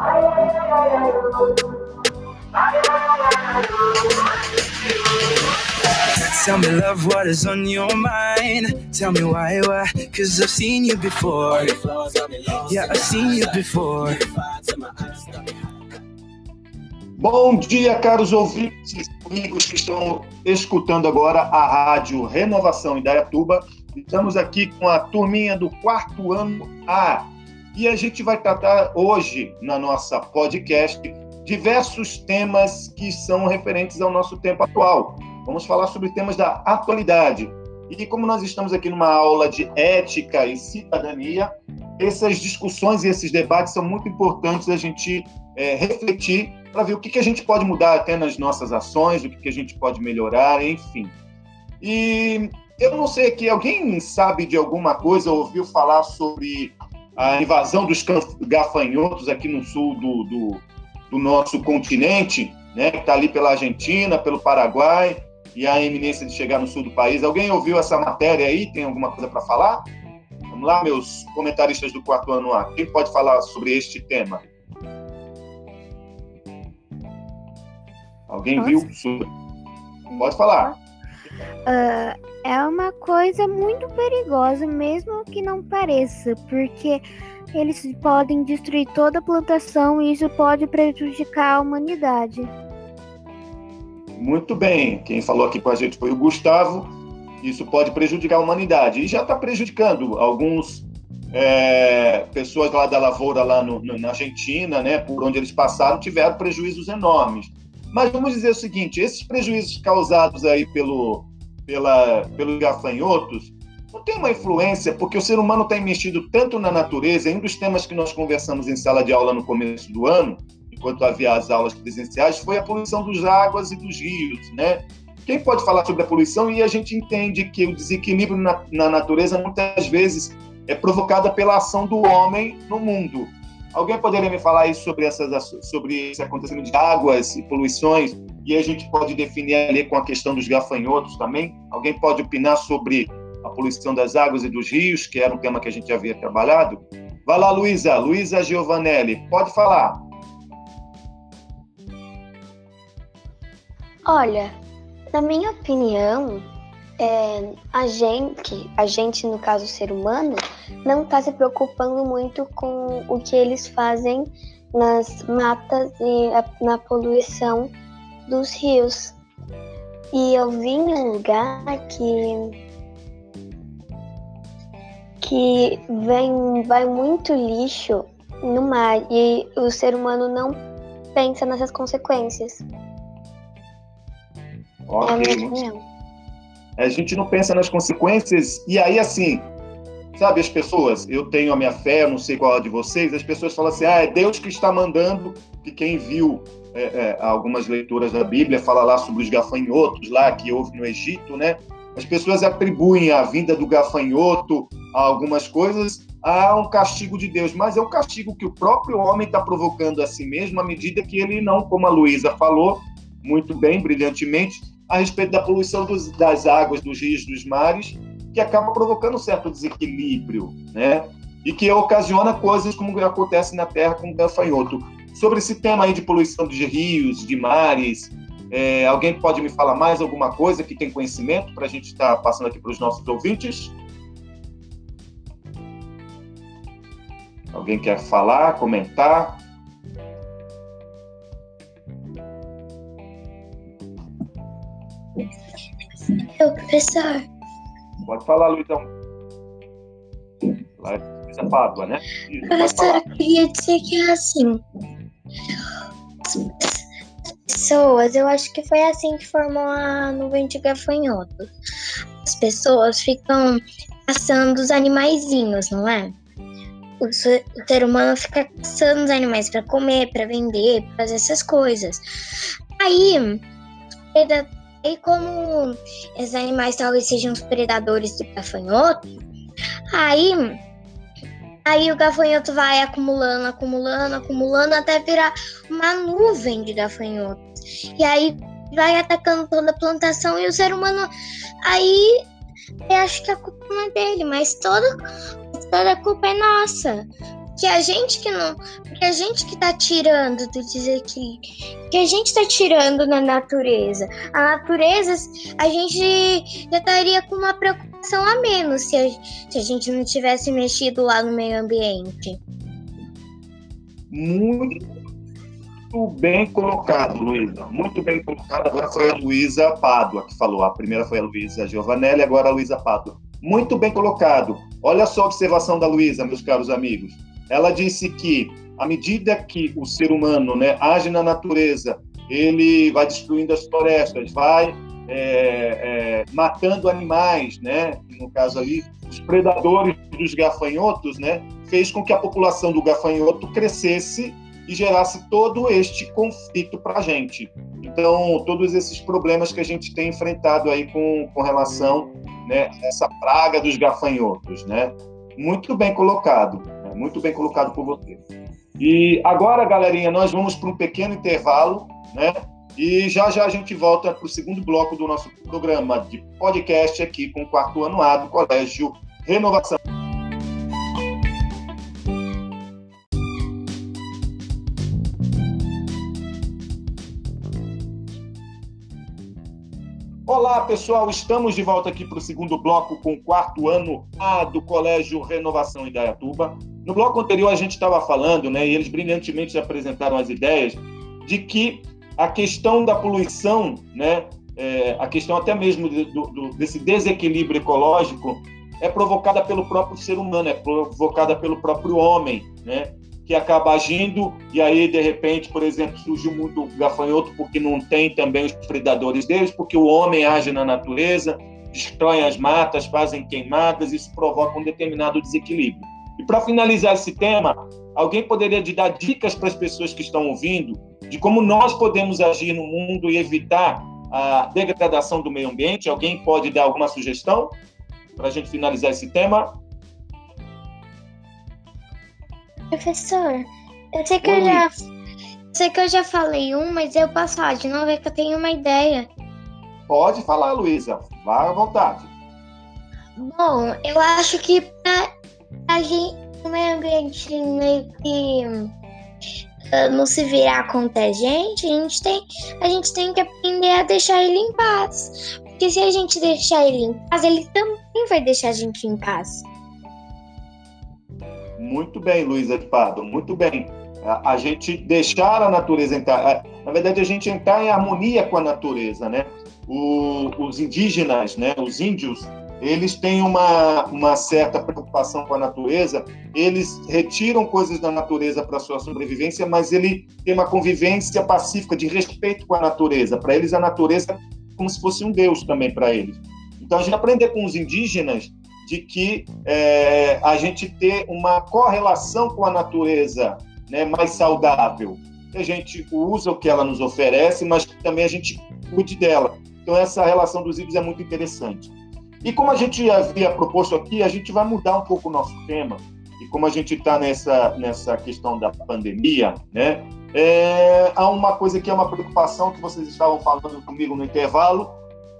Tell me, love, what is on your mind? Tell me why, why? Cause I've seen you before. Yeah, I've seen you before. Bom dia, caros ouvintes, amigos que estão escutando agora a Rádio Renovação em Dayatuba. Estamos aqui com a turminha do quarto ano A. E a gente vai tratar hoje, na nossa podcast, diversos temas que são referentes ao nosso tempo atual. Vamos falar sobre temas da atualidade. E como nós estamos aqui numa aula de ética e cidadania, essas discussões e esses debates são muito importantes a gente é, refletir para ver o que, que a gente pode mudar até nas nossas ações, o que, que a gente pode melhorar, enfim. E eu não sei aqui, alguém sabe de alguma coisa, ouviu falar sobre a invasão dos gafanhotos aqui no sul do, do, do nosso continente, né, que está ali pela Argentina, pelo Paraguai, e a iminência de chegar no sul do país. Alguém ouviu essa matéria aí? Tem alguma coisa para falar? Vamos lá, meus comentaristas do quarto ano A. Quem pode falar sobre este tema? Alguém Nossa. viu? Pode falar. Uh, é uma coisa muito perigosa, mesmo que não pareça, porque eles podem destruir toda a plantação e isso pode prejudicar a humanidade. Muito bem. Quem falou aqui com a gente foi o Gustavo. Isso pode prejudicar a humanidade. E já está prejudicando alguns é, pessoas lá da lavoura, lá no, no, na Argentina, né, por onde eles passaram, tiveram prejuízos enormes. Mas vamos dizer o seguinte: esses prejuízos causados aí pelo, pela, pelos gafanhotos não tem uma influência, porque o ser humano está investido tanto na natureza, um dos temas que nós conversamos em sala de aula no começo do ano, enquanto havia as aulas presenciais, foi a poluição dos águas e dos rios, né? Quem pode falar sobre a poluição? E a gente entende que o desequilíbrio na, na natureza muitas vezes é provocada pela ação do homem no mundo. Alguém poderia me falar sobre, essas, sobre esse acontecimento de águas e poluições? E a gente pode definir ali com a questão dos gafanhotos também? Alguém pode opinar sobre a poluição das águas e dos rios, que era um tema que a gente havia trabalhado? Vai lá, Luísa. Luísa Giovanelli, pode falar. Olha, na minha opinião, é, a gente, a gente no caso ser humano, não está se preocupando muito com o que eles fazem nas matas e na poluição dos rios. E eu vim em um lugar que que vem vai muito lixo no mar e o ser humano não pensa nessas consequências. Okay. É a minha opinião. A gente não pensa nas consequências, e aí, assim, sabe, as pessoas, eu tenho a minha fé, não sei qual é a de vocês, as pessoas falam assim, ah, é Deus que está mandando, que quem viu é, é, algumas leituras da Bíblia fala lá sobre os gafanhotos lá que houve no Egito, né? As pessoas atribuem a vinda do gafanhoto a algumas coisas a um castigo de Deus, mas é um castigo que o próprio homem está provocando a si mesmo à medida que ele não, como a Luísa falou muito bem, brilhantemente, a respeito da poluição dos, das águas, dos rios, dos mares, que acaba provocando um certo desequilíbrio, né? E que ocasiona coisas como acontece na Terra com o gafanhoto. Sobre esse tema aí de poluição de rios, de mares, é, alguém pode me falar mais alguma coisa que tem conhecimento para a gente estar tá passando aqui para os nossos ouvintes? Alguém quer falar, comentar? Eu, professor. Pode falar, Luizão. Lá é Pádua, né? Isso, professor, eu queria dizer que é assim. As pessoas, eu acho que foi assim que formou a nuvem de gafanhotos. As pessoas ficam caçando os animaizinhos, não é? O ser, o ser humano fica caçando os animais para comer, para vender, para fazer essas coisas. Aí, e como esses animais talvez sejam os predadores do gafanhoto, aí, aí o gafanhoto vai acumulando, acumulando, acumulando até virar uma nuvem de gafanhotos. E aí vai atacando toda a plantação e o ser humano aí eu acho que a culpa não é dele, mas toda, toda a culpa é nossa. que a gente que não, que a gente que tá tirando do desequilíbrio, que a gente tá tirando na natureza. A natureza, a gente já estaria com uma preocupação a menos se a, se a gente não tivesse mexido lá no meio ambiente. Muito bem colocado, Luísa. Muito bem colocado. Agora foi a Luísa Pádua que falou. A primeira foi a Luísa Giovanelli, agora a Luísa Pádua. Muito bem colocado. Olha só a observação da Luísa, meus caros amigos. Ela disse que, à medida que o ser humano né, age na natureza, ele vai destruindo as florestas, vai é, é, matando animais, né? No caso ali, os predadores dos gafanhotos, né? Fez com que a população do gafanhoto crescesse e gerasse todo este conflito para a gente. Então, todos esses problemas que a gente tem enfrentado aí com, com relação né, essa praga dos gafanhotos, né? Muito bem colocado, né? muito bem colocado por você. E agora, galerinha, nós vamos para um pequeno intervalo, né? E já já a gente volta para o segundo bloco do nosso programa de podcast aqui com o quarto ano A do Colégio Renovação. Olá, pessoal. Estamos de volta aqui para o segundo bloco com o quarto ano A do Colégio Renovação Indaiatuba. No bloco anterior, a gente estava falando, né, e eles brilhantemente apresentaram as ideias, de que a questão da poluição, né, é, a questão até mesmo do, do, desse desequilíbrio ecológico, é provocada pelo próprio ser humano, é provocada pelo próprio homem, né? que acaba agindo, e aí, de repente, por exemplo, surge muito gafanhoto porque não tem também os predadores deles, porque o homem age na natureza, destrói as matas, fazem queimadas, isso provoca um determinado desequilíbrio. E para finalizar esse tema, alguém poderia dar dicas para as pessoas que estão ouvindo de como nós podemos agir no mundo e evitar a degradação do meio ambiente? Alguém pode dar alguma sugestão para a gente finalizar esse tema? Professor, eu sei que Oi. eu já sei que eu já falei um, mas eu posso falar de novo, é que eu tenho uma ideia. Pode falar, Luísa. Vá à vontade. Bom, eu acho que a gente, o meio ambiente meio que uh, não se virar contra a gente, a gente, tem, a gente tem que aprender a deixar ele em paz. Porque se a gente deixar ele em paz, ele também vai deixar a gente em paz. Muito bem, Luísa de Pardo, muito bem. A, a, gente deixar a natureza entrar, na verdade, a gente entrar em harmonia com a natureza, né? O, os indígenas, né, os índios, eles têm uma, uma certa preocupação com a natureza, eles retiram coisas da natureza para sua sobrevivência, mas ele tem uma convivência pacífica, de respeito com a natureza. Para eles, a natureza é como se fosse um deus também para eles. Então, a gente aprender com os indígenas de que é, a gente ter uma correlação com a natureza né, mais saudável. A gente usa o que ela nos oferece, mas também a gente cuide dela. Então, essa relação dos índios é muito interessante. E como a gente havia proposto aqui, a gente vai mudar um pouco o nosso tema. E como a gente está nessa, nessa questão da pandemia, né, é, há uma coisa que é uma preocupação que vocês estavam falando comigo no intervalo,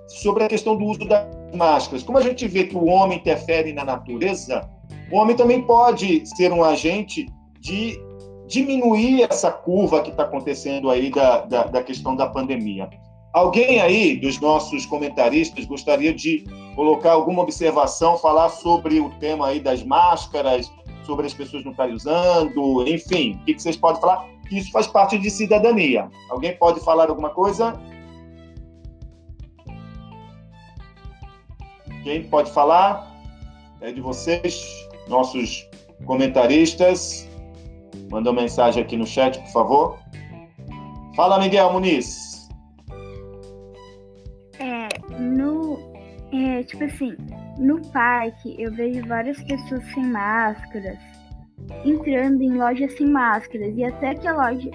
sobre a questão do uso das máscaras. Como a gente vê que o homem interfere na natureza, o homem também pode ser um agente de diminuir essa curva que está acontecendo aí da, da, da, questão da pandemia. Alguém aí dos nossos comentaristas gostaria de colocar alguma observação, falar sobre o tema aí das máscaras, sobre as pessoas não estarem usando, enfim, o que vocês podem falar? Isso faz parte de cidadania. Alguém pode falar alguma coisa? Quem pode falar? É de vocês, nossos comentaristas. Manda uma mensagem aqui no chat, por favor. Fala, Miguel Muniz. É, tipo assim, no parque eu vejo várias pessoas sem máscaras, entrando em lojas sem máscaras, e até que a loja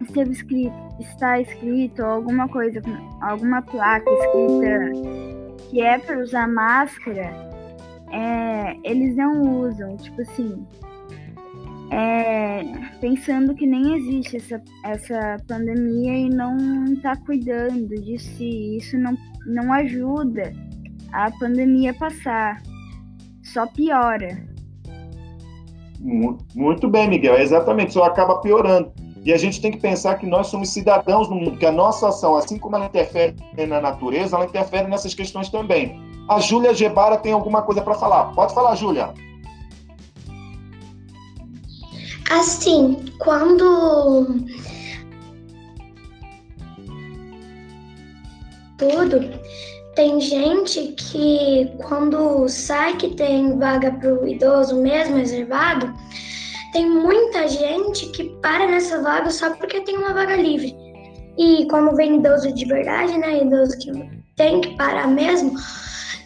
esteve escrito, está escrito alguma coisa, alguma placa escrita que é para usar máscara, é, eles não usam. Tipo assim, é, pensando que nem existe essa, essa pandemia e não está cuidando de si. Isso não, não ajuda a pandemia passar, só piora. Muito bem, Miguel. Exatamente, só acaba piorando. E a gente tem que pensar que nós somos cidadãos no mundo, que a nossa ação, assim como ela interfere na natureza, ela interfere nessas questões também. A Júlia Gebara tem alguma coisa para falar. Pode falar, Júlia. Assim, quando tudo, tem gente que quando sai que tem vaga para o idoso mesmo reservado, tem muita gente que para nessa vaga só porque tem uma vaga livre. E como vem idoso de verdade, né, idoso que tem que parar mesmo,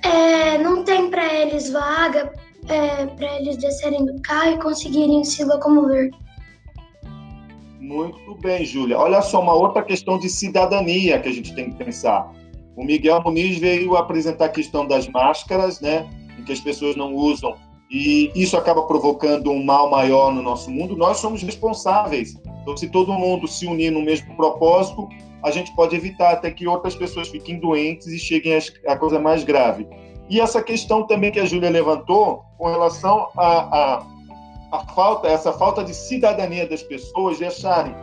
é, não tem para eles vaga é, para eles descerem do carro e conseguirem se locomover. Muito bem, Júlia. Olha só, uma outra questão de cidadania que a gente tem que pensar. O Miguel Muniz veio apresentar a questão das máscaras, né, em que as pessoas não usam e isso acaba provocando um mal maior no nosso mundo. Nós somos responsáveis. Então, se todo mundo se unir no mesmo propósito, a gente pode evitar até que outras pessoas fiquem doentes e cheguem a coisa mais grave. E essa questão também que a Júlia levantou com relação a, a, a, falta, essa falta de cidadania das pessoas de acharem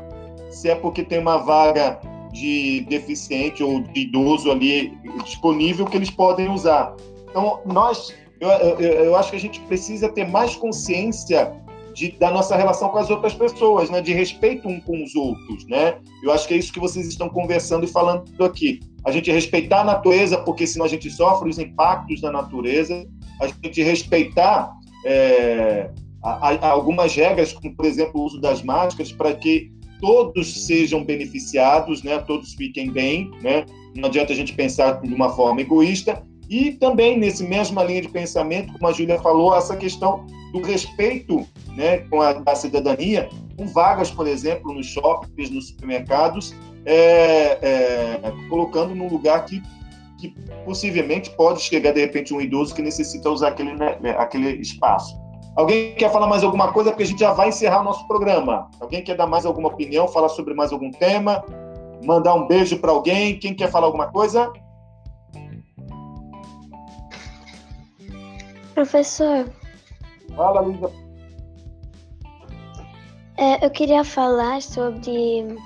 se é porque tem uma vaga de deficiente ou de idoso ali disponível que eles podem usar. Então, nós, eu, eu, eu acho que a gente precisa ter mais consciência de, da nossa relação com as outras pessoas, né? de respeito um com os outros. Né? Eu acho que é isso que vocês estão conversando e falando aqui. A gente respeitar a natureza, porque senão a gente sofre os impactos da natureza, a gente respeitar é, a, a, algumas regras, como, por exemplo, o uso das máscaras, para que todos sejam beneficiados, né? Todos fiquem bem, né? Não adianta a gente pensar de uma forma egoísta. E também nesse mesma linha de pensamento, como a Júlia falou, essa questão do respeito, né, com a, cidadania, com vagas, por exemplo, nos shoppings, nos supermercados, é, é, colocando num lugar que, que possivelmente pode chegar de repente um idoso que necessita usar aquele, né, aquele espaço. Alguém quer falar mais alguma coisa? Porque a gente já vai encerrar o nosso programa. Alguém quer dar mais alguma opinião, falar sobre mais algum tema? Mandar um beijo para alguém? Quem quer falar alguma coisa? Professor. Fala, Luísa. É, eu queria falar sobre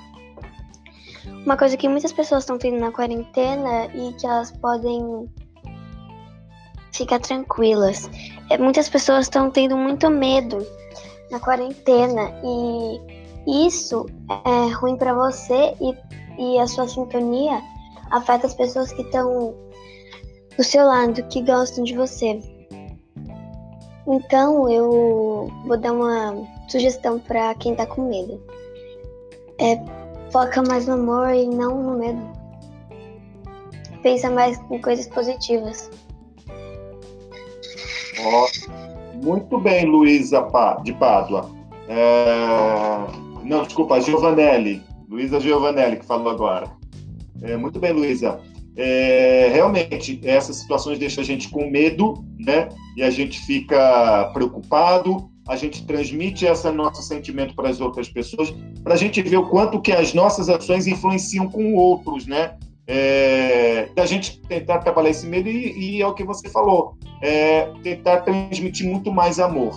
uma coisa que muitas pessoas estão tendo na quarentena e que elas podem ficar tranquilas é, muitas pessoas estão tendo muito medo na quarentena e isso é ruim para você e, e a sua sintonia afeta as pessoas que estão do seu lado, que gostam de você. Então eu vou dar uma sugestão para quem tá com medo. É, foca mais no amor e não no medo. Pensa mais em coisas positivas. Oh, muito bem, Luísa de Pádua. É... Não, desculpa, Giovanelli. Luísa Giovanelli, que falou agora. É, muito bem, Luísa. É, realmente, essas situações deixam a gente com medo, né? E a gente fica preocupado, a gente transmite esse nosso sentimento para as outras pessoas, para a gente ver o quanto que as nossas ações influenciam com outros, né? É, da gente tentar trabalhar esse medo e, e é o que você falou, é, tentar transmitir muito mais amor.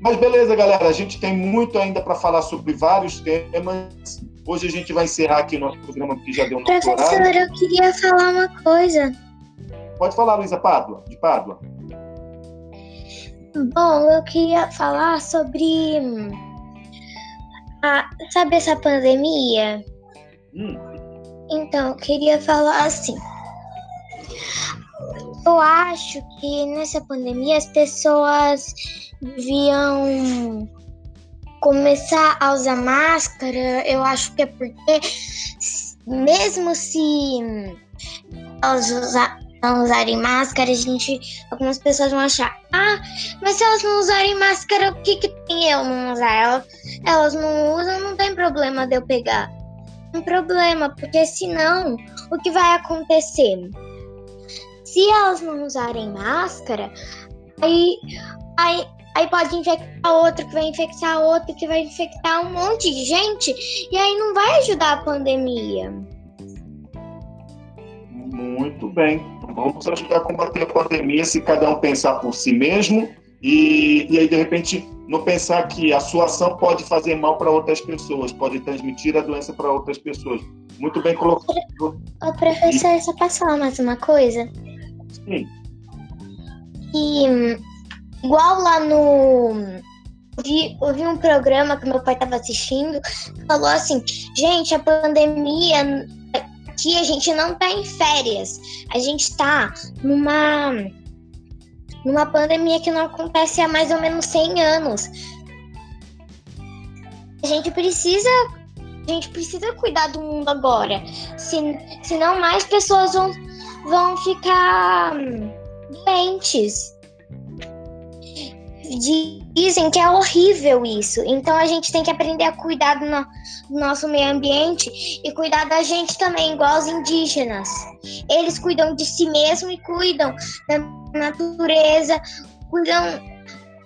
Mas beleza, galera, a gente tem muito ainda para falar sobre vários temas. Hoje a gente vai encerrar aqui o nosso programa, que já deu nosso Professor, horário. eu queria falar uma coisa. Pode falar, Luísa Pádua, de Pádua. Bom, eu queria falar sobre. A, sabe essa pandemia? Hum. Então, eu queria falar assim. Eu acho que nessa pandemia as pessoas deviam começar a usar máscara. Eu acho que é porque, mesmo se elas não usarem máscara, a gente, algumas pessoas vão achar: ah, mas se elas não usarem máscara, o que, que tem eu não usar? Elas, elas não usam, não tem problema de eu pegar um problema, porque senão o que vai acontecer? Se elas não usarem máscara, aí, aí, aí pode infectar outro, que vai infectar outro, que vai infectar um monte de gente, e aí não vai ajudar a pandemia. Muito bem. Vamos ajudar a combater a pandemia se cada um pensar por si mesmo E, e aí, de repente, não pensar que a sua ação pode fazer mal para outras pessoas, pode transmitir a doença para outras pessoas. Muito bem colocado. Ô, professor, e... só posso falar mais uma coisa? Sim. E igual lá no. Eu vi, eu vi um programa que meu pai estava assistindo, falou assim, gente, a pandemia aqui a gente não está em férias. A gente está numa numa pandemia que não acontece há mais ou menos 100 anos. A gente precisa a gente precisa cuidar do mundo agora. Se, senão mais pessoas vão, vão ficar doentes. Dizem que é horrível isso. Então a gente tem que aprender a cuidar do, no, do nosso meio ambiente e cuidar da gente também, igual os indígenas. Eles cuidam de si mesmos e cuidam da natureza, cuidam,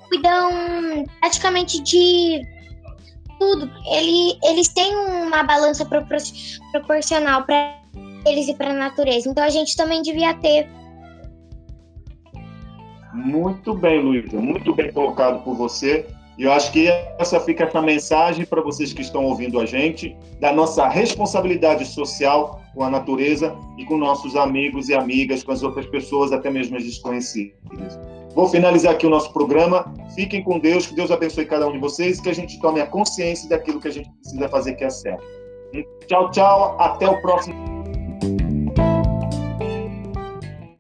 cuidam praticamente de tudo. Ele, eles têm uma balança propor proporcional para eles e para a natureza. Então a gente também devia ter. Muito bem, Luísa. Muito bem colocado por você. E eu acho que essa fica essa mensagem para vocês que estão ouvindo a gente, da nossa responsabilidade social com a natureza e com nossos amigos e amigas, com as outras pessoas, até mesmo as desconhecidas. Vou finalizar aqui o nosso programa. Fiquem com Deus, que Deus abençoe cada um de vocês e que a gente tome a consciência daquilo que a gente precisa fazer que é certo. Tchau, tchau. Até o próximo.